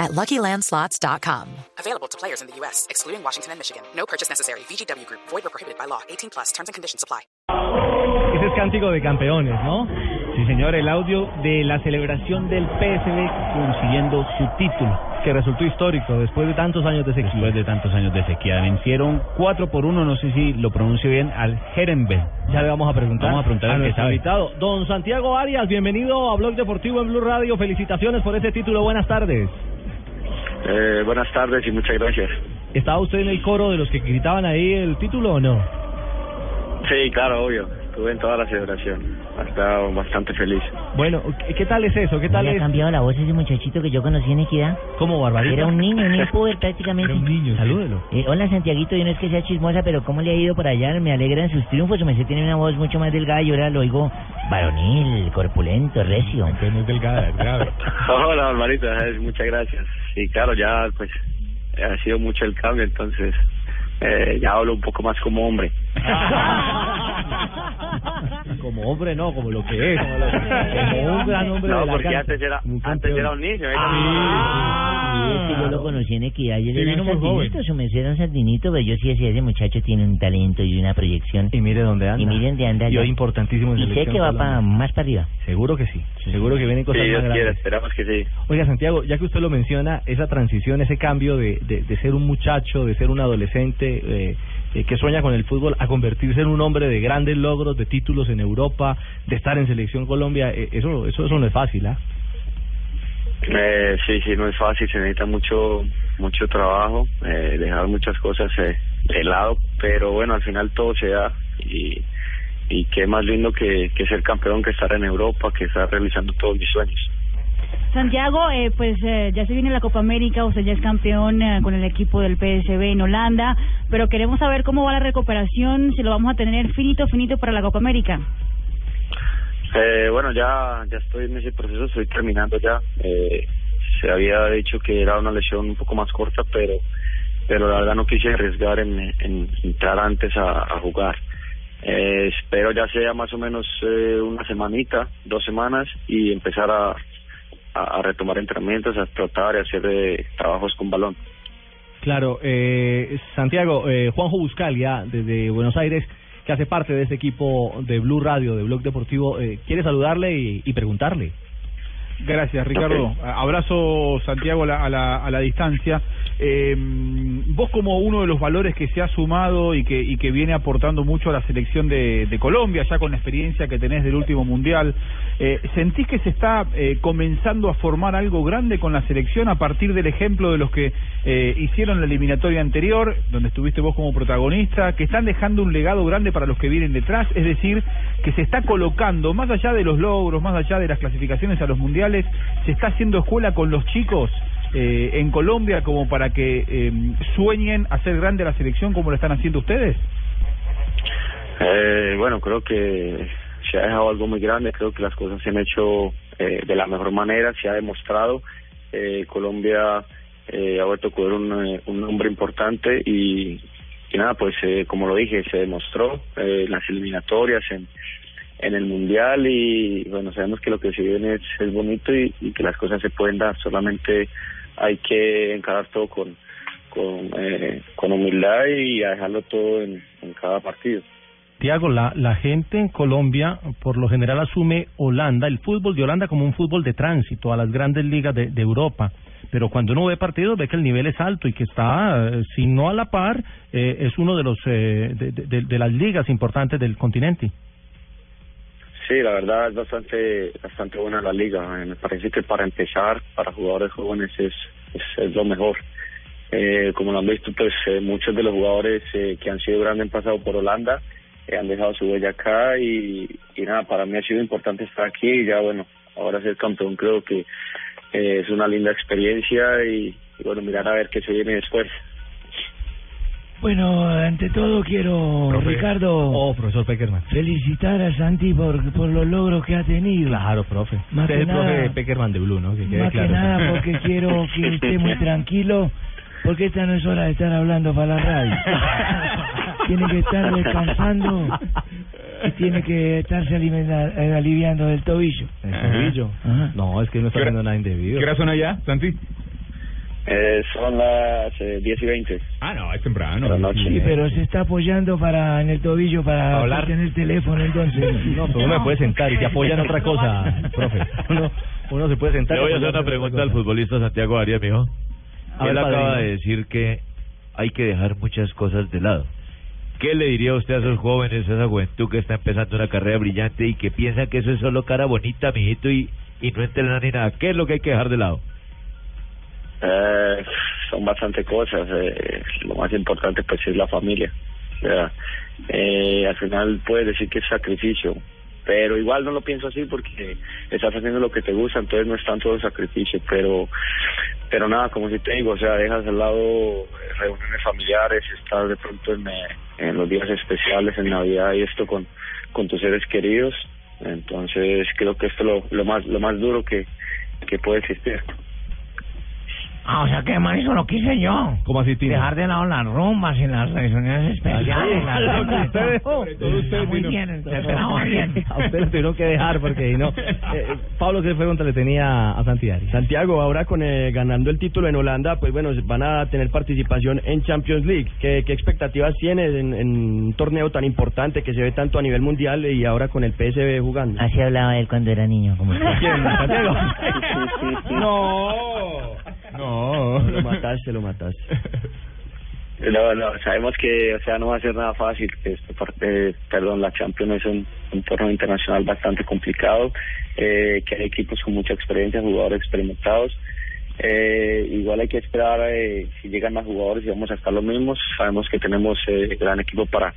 at LuckyLandSlots.com. Available to players in the U.S., excluding Washington and Michigan. No purchase necessary. VGW Group. Void or prohibited by law. 18 plus. Terms and conditions apply. Ese es cántico de campeones, ¿no? Sí, señor, el audio de la celebración del PSV consiguiendo su título, que resultó histórico después de tantos años de sequía. Después de tantos años de sequía. Vencieron 4 por 1, no sé si lo pronuncio bien, al Herenberg. Ya le vamos a preguntar, Vamos a preguntar al que sabe. invitado. Don Santiago Arias, bienvenido a Blog Deportivo en Blue Radio. Felicitaciones por ese título. Buenas tardes. Eh, buenas tardes y muchas gracias. ¿Estaba usted en el coro de los que gritaban ahí el título o no? Sí, claro, obvio. Estuve en toda la celebración. Estaba bastante feliz. Bueno, ¿qué, qué tal es eso? ¿Qué tal ¿Le ha es? cambiado la voz ese muchachito que yo conocí en Equidad? ¿Cómo, Barbarita? Era un niño, un niño pobre prácticamente. Era un niño, salúdelo. Eh, hola Santiaguito, yo no es que sea chismosa, pero ¿cómo le ha ido por allá? Me alegran sus triunfos, su merced tiene una voz mucho más delgada y ahora lo oigo varonil, corpulento, recio. no es delgada, es grave. Hola, Barbarita. Muchas gracias. Sí, claro, ya pues ha sido mucho el cambio, entonces eh, ya hablo un poco más como hombre. como hombre no, como lo que es. Como un gran hombre No, de la porque cancha. antes era, Un antes era un niño. era Sí, es que yo lo conocí en Equidad y él Sí, era un sardinito, su era un sardinito, pero yo sí decía, ese muchacho tiene un talento y una proyección. Y mire dónde anda. Y miren de anda Y hoy importantísimo en Y sé que va para más para arriba. Seguro que sí. Seguro que vienen Sí, cosas Dios más grandes. esperamos que sí. Oiga, Santiago, ya que usted lo menciona, esa transición, ese cambio de, de, de ser un muchacho, de ser un adolescente eh, eh, que sueña con el fútbol, a convertirse en un hombre de grandes logros, de títulos en Europa, de estar en Selección Colombia, eh, eso, eso, eso no es fácil, ¿ah? Eh, sí, sí, no es fácil, se necesita mucho mucho trabajo, eh, dejar muchas cosas eh, de lado, pero bueno, al final todo se da y, y qué más lindo que, que ser campeón, que estar en Europa, que estar realizando todos mis sueños. Santiago, eh, pues eh, ya se viene la Copa América, usted ya es campeón eh, con el equipo del PSV en Holanda, pero queremos saber cómo va la recuperación, si lo vamos a tener finito, finito para la Copa América. Eh, bueno, ya ya estoy en ese proceso, estoy terminando ya. Eh, se había dicho que era una lesión un poco más corta, pero pero la verdad no quise arriesgar en, en entrar antes a, a jugar. Eh, espero ya sea más o menos eh, una semanita, dos semanas y empezar a, a, a retomar entrenamientos, a tratar y hacer eh, trabajos con balón. Claro, eh, Santiago, eh, Juanjo Buscalia, desde Buenos Aires, que hace parte de este equipo de Blue Radio, de Blog Deportivo, eh, quiere saludarle y, y preguntarle. Gracias, Ricardo. Abrazo, Santiago, a la, a la, a la distancia. Eh, vos como uno de los valores que se ha sumado y que, y que viene aportando mucho a la selección de, de Colombia, ya con la experiencia que tenés del último Mundial, eh, ¿sentís que se está eh, comenzando a formar algo grande con la selección a partir del ejemplo de los que eh, hicieron la eliminatoria anterior, donde estuviste vos como protagonista, que están dejando un legado grande para los que vienen detrás? Es decir, que se está colocando, más allá de los logros, más allá de las clasificaciones a los mundiales, se está haciendo escuela con los chicos eh, en Colombia como para que eh, sueñen hacer grande la selección como lo están haciendo ustedes? Eh, bueno, creo que se ha dejado algo muy grande, creo que las cosas se han hecho eh, de la mejor manera, se ha demostrado. Eh, Colombia eh, ha vuelto a cubrir un, un nombre importante y, y nada, pues como lo dije, se demostró en las eliminatorias, en, en el Mundial y bueno, sabemos que lo que se viene es, es bonito y, que las cosas se pueden dar, solamente hay que encarar todo con, con, eh, con humildad y dejarlo todo en, cada partido. Tiago, la, la gente en Colombia por lo general asume Holanda, el fútbol de Holanda como un fútbol de tránsito a las grandes ligas de, Europa. Pero cuando uno ve partidos ve que el nivel es alto y que está, eh, si no a la par, eh, es uno de los eh, de las ligas importantes del continente. Sí, la verdad es bastante bastante buena la liga. Eh, Me parece que para empezar, para jugadores jóvenes es, es, lo mejor. Eh, como lo han visto, pues eh, muchos de los jugadores eh, que han sido grandes han pasado por Holanda, eh, han dejado su huella acá y, nada, para mí ha sido importante estar aquí y ya bueno, ahora ser campeón creo que es una linda experiencia y, y bueno, mirar a ver qué se viene después. Bueno, ante todo quiero, Profe. Ricardo, Oh, profesor Peckerman. felicitar a Santi por, por los logros que ha tenido. Claro, profe. Más Usted que es el profe nada- Peckerman de Blue, ¿no? Que quede Más que claro. nada porque quiero que esté muy tranquilo, porque esta no es hora de estar hablando para la radio. tiene que estar descansando y tiene que estarse alimenta- aliviando del tobillo. ¿El tobillo? Ajá. No, es que no está ¿Qué hora- haciendo nada indebido. ¿Qué hora son allá, Santi? Eh, son las eh, 10 y 20 Ah, no, es temprano. la noche. Sí, pero se está apoyando para en el tobillo para hablar. tener teléfono entonces. No, pero uno se puede sentar y se apoya en otra cosa, profe. Uno, uno se puede sentar. Le y voy a hacer una en pregunta al cosa. futbolista Santiago Arias, mijo. A ver, Él acaba padrino. de decir que hay que dejar muchas cosas de lado. ¿Qué le diría usted a esos jóvenes, a esa juventud que está empezando una carrera brillante y que piensa que eso es solo cara bonita, mijito, y, y no entrenar ni nada? ¿Qué es lo que hay que dejar de lado? Eh, son bastante cosas. Eh, lo más importante pues es la familia. Sea, eh, al final puedes decir que es sacrificio, pero igual no lo pienso así porque estás haciendo lo que te gusta, entonces no es tanto el sacrificio, pero pero nada, como si te digo, o sea, dejas al lado reuniones familiares, estar de pronto en, eh, en los días especiales, en Navidad y esto con, con tus seres queridos, entonces creo que esto es lo, lo más lo más duro que, que puede existir. Ah, o sea que man, eso lo quise yo. ¿Cómo así, Tino? Dejar de lado las rumbas y las reuniones especiales. Ah, las lo que cenas. usted dejó. Está muy bien, empezamos bien. A usted lo tuvieron que dejar porque no. Eh, Pablo, ¿qué pregunta le tenía a Santiago? Santiago, ahora con eh, ganando el título en Holanda, pues bueno, van a tener participación en Champions League. ¿Qué, qué expectativas tienes en, en un torneo tan importante que se ve tanto a nivel mundial y ahora con el PSV jugando? Así hablaba él cuando era niño, como. ¿Quién, Santiago? No. No. Lo mataste, lo mataste. No, no, sabemos que, o sea, no va a ser nada fácil. que Esta parte, perdón, la Champions es un, un torneo internacional bastante complicado, eh, que hay equipos con mucha experiencia, jugadores experimentados. Eh, igual hay que esperar eh, si llegan más jugadores y vamos a estar los mismos. Sabemos que tenemos eh, gran equipo para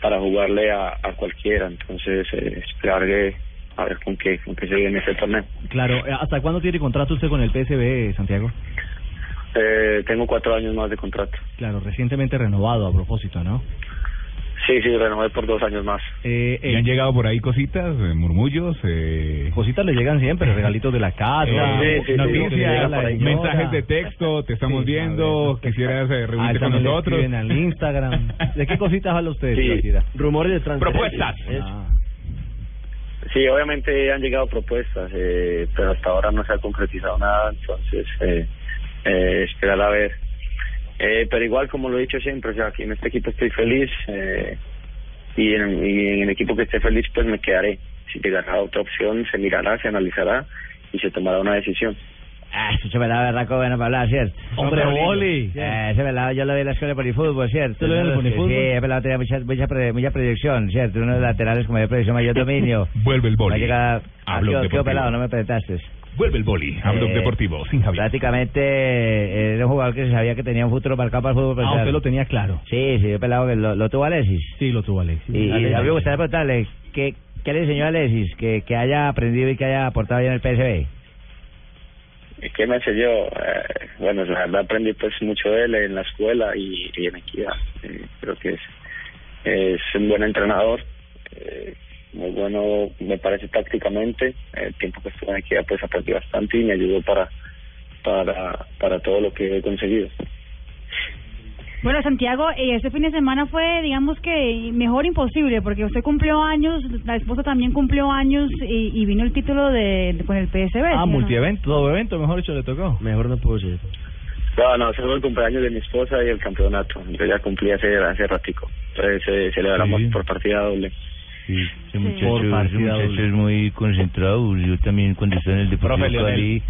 para jugarle a, a cualquiera, entonces eh, esperar que, a ver con qué, con qué se viene este torneo. Claro, eh, ¿hasta cuándo tiene contrato usted con el PSV, Santiago? Eh, tengo cuatro años más de contrato. Claro, recientemente renovado a propósito, ¿no? Sí, sí, renové por dos años más. Eh, ¿Y han llegado por ahí cositas, eh, murmullos? Eh... Cositas le llegan siempre, regalitos de la casa, Eh, sí, sí, noticias, mensajes de texto, te estamos Sí, viendo, ver. quisieras eh, Ah, reunirte con nosotros. al Instagram. ¿De qué cositas habla usted? Rumores de transferencias. Propuestas. Ah. Sí, obviamente han llegado propuestas, eh, pero hasta ahora no se ha concretizado nada, entonces eh, eh, esperar a ver. Eh, pero igual, como lo he dicho siempre, o sea, aquí en este equipo estoy feliz eh, y, en, el equipo que esté feliz, pues me quedaré. Si llegará otra opción, se mirará, se analizará y se tomará una decisión. Ah, ese pelado berraco bueno para hablar, ¿cierto? Hombre, boli. Eh, ese pelado yo lo vi en la escuela de polifútbol, ¿cierto? ¿Usted lo vio en el polifútbol? Sí, ese pelado tenía mucha, mucha, pre- mucha proyección, ¿cierto? Uno de los laterales como de proyección mayor dominio. Vuelve el boli. a Ah, quedó, pelado, no me presentaste. Vuelve el boli a Blog Eh, Deportivo, sin Javier. Prácticamente era un jugador que se sabía que tenía un futuro marcado para el fútbol Ah, usted lo tenía claro. Sí, sí, yo pelado que lo, lo tuvo Alexis. Sí, lo tuvo Alexis. Y, a mí me gustaría preguntarle, ¿qué, ¿qué le enseñó a Alexis que, que haya aprendido y que haya aportado bien el PSV? ¿Qué me enseñó? Eh, bueno, la verdad aprendí pues mucho de él en la escuela y, en Equidad. Creo que es, es un buen entrenador, eh, muy bueno me parece tácticamente. El tiempo que estuve en Equidad pues aprendí bastante y me ayudó para, para, para todo lo que he conseguido. Bueno, Santiago, eh, este fin de semana fue, digamos que mejor imposible, porque usted cumplió años, la esposa también cumplió años y, y vino el título de, de- con el PSV. ¿sí o Ah, no? multievento, todo evento, mejor dicho, le tocó. Mejor no puedo ser. No, no, ese fue el cumpleaños de mi esposa y el campeonato. Yo ya cumplí hace, hace ratico. Entonces eh, celebramos Sí. por partida doble. Sí, ese muchacho, Por ese partida muchacho es muy concentrado. Yo también cuando estaba en el Deportivo. Cali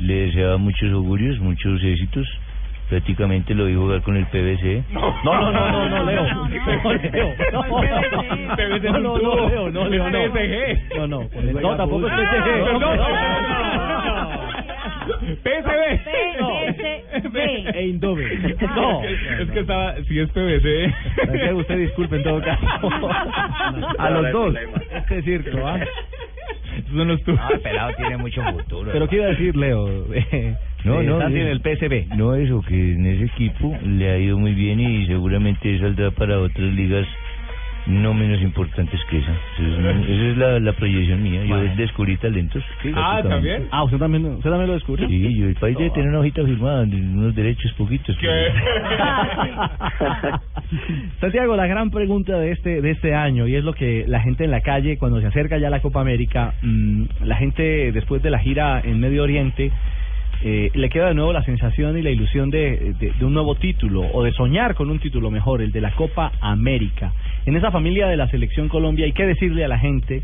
le deseaba muchos augurios, muchos éxitos. Prácticamente lo vi jugar con el PVC. No, no, no, no, no, Leo. No, Leo. No, no, no, no, Leo, no, Leo, no. No, no, no, tampoco es PSG. PSV. PSV. E Indove. No. Es que estaba, si es PVC. Usted disculpe en todo caso. A los dos. Este circo, ¿ah? Esos son los tuyos. No, el pelado tiene mucho futuro. Pero qué iba a decir, Leo. Eh, No, Eh, no, eh, en el PSV. No, eso, que en ese equipo le ha ido muy bien y seguramente saldrá para otras ligas no menos importantes que esa. Esa es, esa es la, la proyección mía. Yo Bueno. descubrí talentos. Ah. ¿también? Ah, usted también, usted también lo descubrió. Sí, yo, el país debe tener una hojita firmada, unos derechos poquitos. pero- Santiago, la gran pregunta de este de este año y es lo que la gente en la calle cuando se acerca ya a la Copa América, mm, la gente después de la gira en Medio Oriente eh, le queda de nuevo la sensación y la ilusión de, un nuevo título o de soñar con un título mejor, el de la Copa América. En esa familia de la selección Colombia hay que decirle a la gente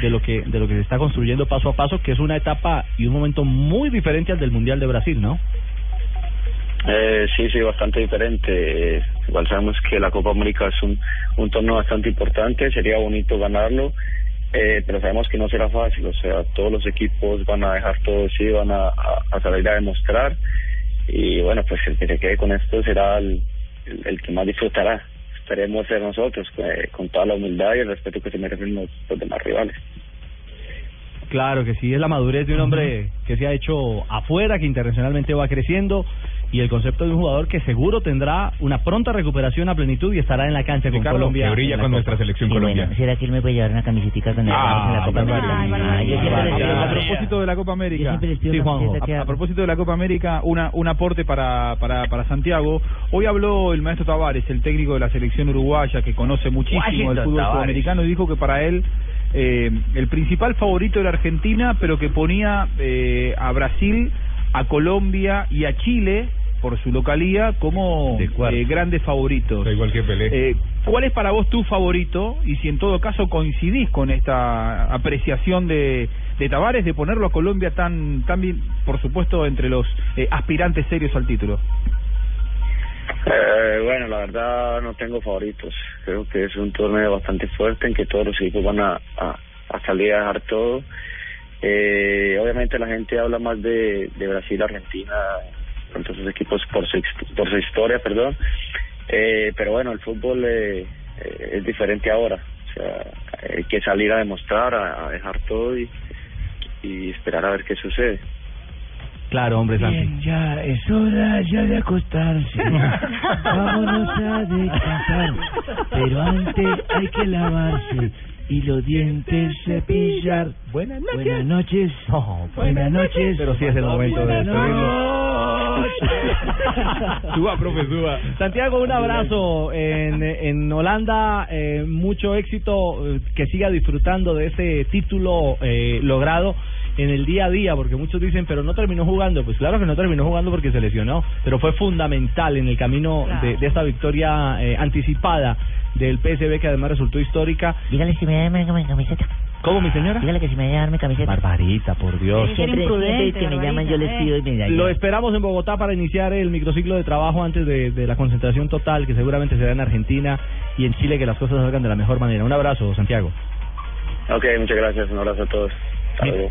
de lo que de lo que se está construyendo paso a paso, que es una etapa y un momento muy diferente al del Mundial de Brasil, ¿no? Eh, sí, sí, bastante diferente. Eh, igual sabemos que la Copa América es un, un torneo bastante importante, sería bonito ganarlo, eh, pero sabemos que no será fácil, o sea, todos los equipos van a dejar todo sí, van a, a, a salir a demostrar y bueno, pues el que se quede con esto será el, el, el que más disfrutará. Esperemos ser nosotros, eh, con toda la humildad y el respeto que se merecen los, los demás rivales. Claro que sí, es la madurez de un hombre que se ha hecho afuera, que internacionalmente va creciendo y el concepto de un jugador que seguro tendrá una pronta recuperación a plenitud y estará en la cancha con Ricardo, Colombia. que brilla con nuestra selección Y Colombia. bueno, ¿será que él me puede llevar una camisetica con el Ah, en la Copa. América? Ah, a propósito de la Copa América, Sí, Juanjo, camiseta a, propósito de la Copa América, una, un aporte para, para, para Santiago. Hoy habló el maestro Tavares, el técnico de la selección uruguaya, que conoce muchísimo el fútbol Tavares. sudamericano, y dijo que para él eh, el principal favorito era Argentina, pero que ponía eh, a Brasil, a Colombia y a Chile por su localía como eh, grandes favoritos. igual que Pelé. Eh, ¿Cuál es para vos tu favorito? Y si en todo caso coincidís con esta apreciación de, de Tavares de ponerlo a Colombia tan, tan bien, por supuesto, entre los eh, aspirantes serios al título. Eh, bueno, la verdad no tengo favoritos. Creo que es un torneo bastante fuerte en que todos los equipos van a, a, a salir a dejar todo. Eh, obviamente la gente habla más de, de Brasil, Argentina, con todos esos equipos por su, por su historia, perdón. Eh, pero bueno, el fútbol eh, eh, es diferente ahora. O sea, hay que salir a demostrar, a, a dejar todo y, y esperar a ver qué sucede. Claro, hombre, Santi. Bien, ya es hora ya de acostarse. Vámonos a descansar. Pero antes hay que lavarse y los dientes cepillar. Buenas noches. Buenas noches. Buenas noches. Pero sí es el momento de noches. Suba, profe, suba. Santiago, un abrazo en, en Holanda, eh, mucho éxito, eh, que siga disfrutando de ese título eh, logrado en el día a día, porque muchos dicen, pero no terminó jugando. Pues claro que no terminó jugando porque se lesionó, pero fue fundamental en el camino de, de esta victoria eh, anticipada del PSV, que además resultó histórica. Dígale si me da mi mi camiseta. ¿Cómo, mi señora? Dígale que si me dar mi camiseta. Barbarita, por Dios. Siempre, siempre que me llaman yo les pido y me da. Lo esperamos en Bogotá para iniciar el microciclo de trabajo antes de, de la concentración total, que seguramente será en Argentina y en Chile, que las cosas salgan de la mejor manera. Un abrazo, Santiago. Ok, muchas gracias. Un abrazo a todos. Hasta luego.